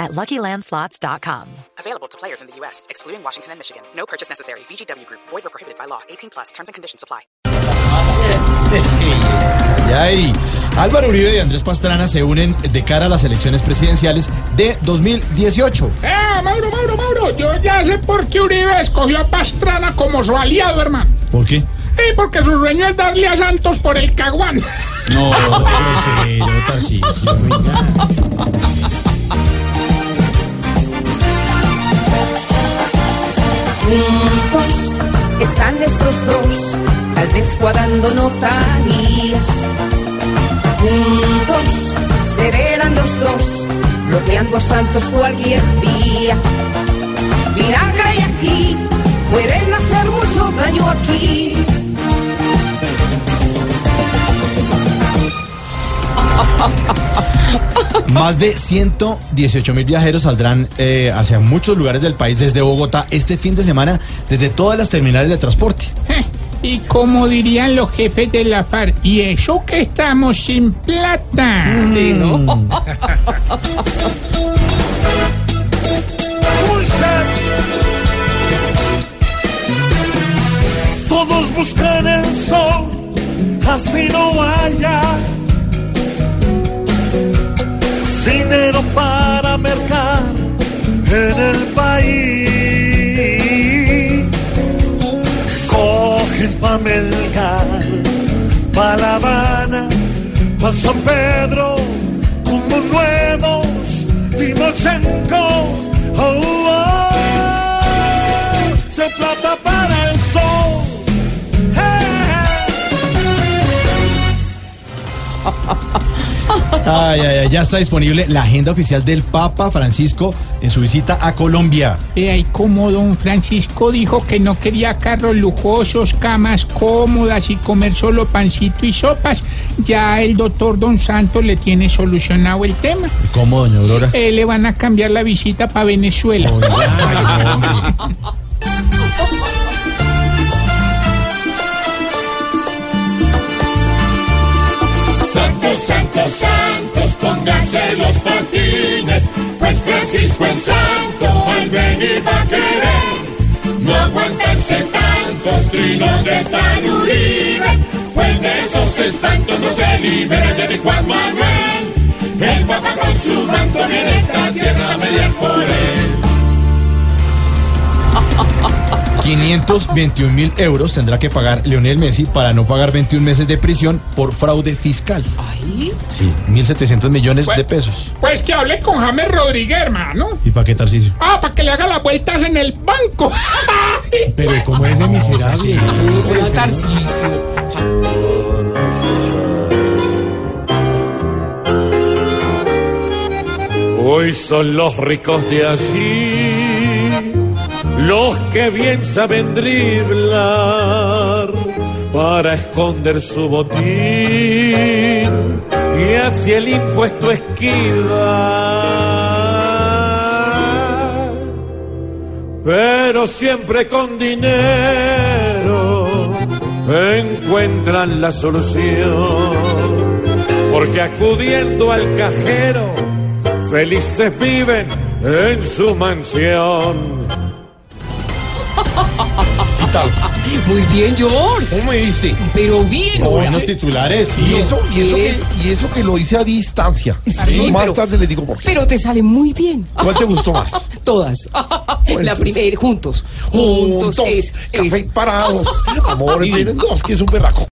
at LuckyLandSlots.com. Available to players in the U.S., excluding Washington and Michigan. No purchase necessary. VGW Group. Void or prohibited by law. 18 plus. Terms and conditions apply. Ay, Álvaro Uribe y Andrés Pastrana se unen de cara a las elecciones presidenciales de 2018. ¡Eh, Mauro, Mauro, Mauro! Yo ya sé por qué Uribe escogió a Pastrana como su aliado, hermano. ¿Por qué? Sí, porque su sueño es darle a Santos por el caguán. No, grosero, Tarcisio, venga. Estos dos, tal vez cuadrando notarías. Juntos se verán los dos, bloqueando a Santos cualquier día. Vinagre y aquí, pueden hacer mucho daño aquí. Más de 118 mil viajeros saldrán eh, hacia muchos lugares del país desde Bogotá este fin de semana, desde todas las terminales de transporte. Eh, Y como dirían los jefes de la FARC, y eso que estamos sin plata. Sí, ¿no? Todos buscan el sol, así no haya en el país. Cogen pa' Melgar, pa' La Habana, pa' San Pedro, como nuevos Timochencos. Ay, ay, ay, ya está disponible la agenda oficial del Papa Francisco en su visita a Colombia. Eh, ahí como don Francisco dijo que no quería carros lujosos, camas cómodas y comer solo pancito y sopas, ya el doctor don Santos le tiene solucionado el tema. ¿Cómo, doña Aurora? Eh, le van a cambiar la visita para Venezuela. no se libera ya de Juan Manuel. El Papa con su manto viene a esta tierra a mediar por él. 521 mil euros tendrá que pagar Leonel Messi para no pagar 21 meses de prisión por fraude fiscal. Ay, Sí, 1.700 millones de pesos. Pues que hable con James Rodríguez, hermano. ¿Y para qué, Tarcisio? Ah, para que le haga las vueltas en el banco. Pero ¿cómo es de miserable? Son los ricos de allí, los que bien saben driblar para esconder su botín y hacia el impuesto esquivar. Pero siempre con dinero encuentran la solución, porque acudiendo al cajero, felices viven en su mansión. Muy bien, George. ¿Cómo me viste? Pero bien. Buenos titulares, sí. Y eso, y eso, que, y eso que lo hice a distancia. Sí, Más pero- tarde les digo por qué. Pero te sale muy bien. ¿Cuál te gustó más? Todas. La primera, juntos. Juntos. Juntos, es, café es- parados. Amor, vienen dos, que es un berraco.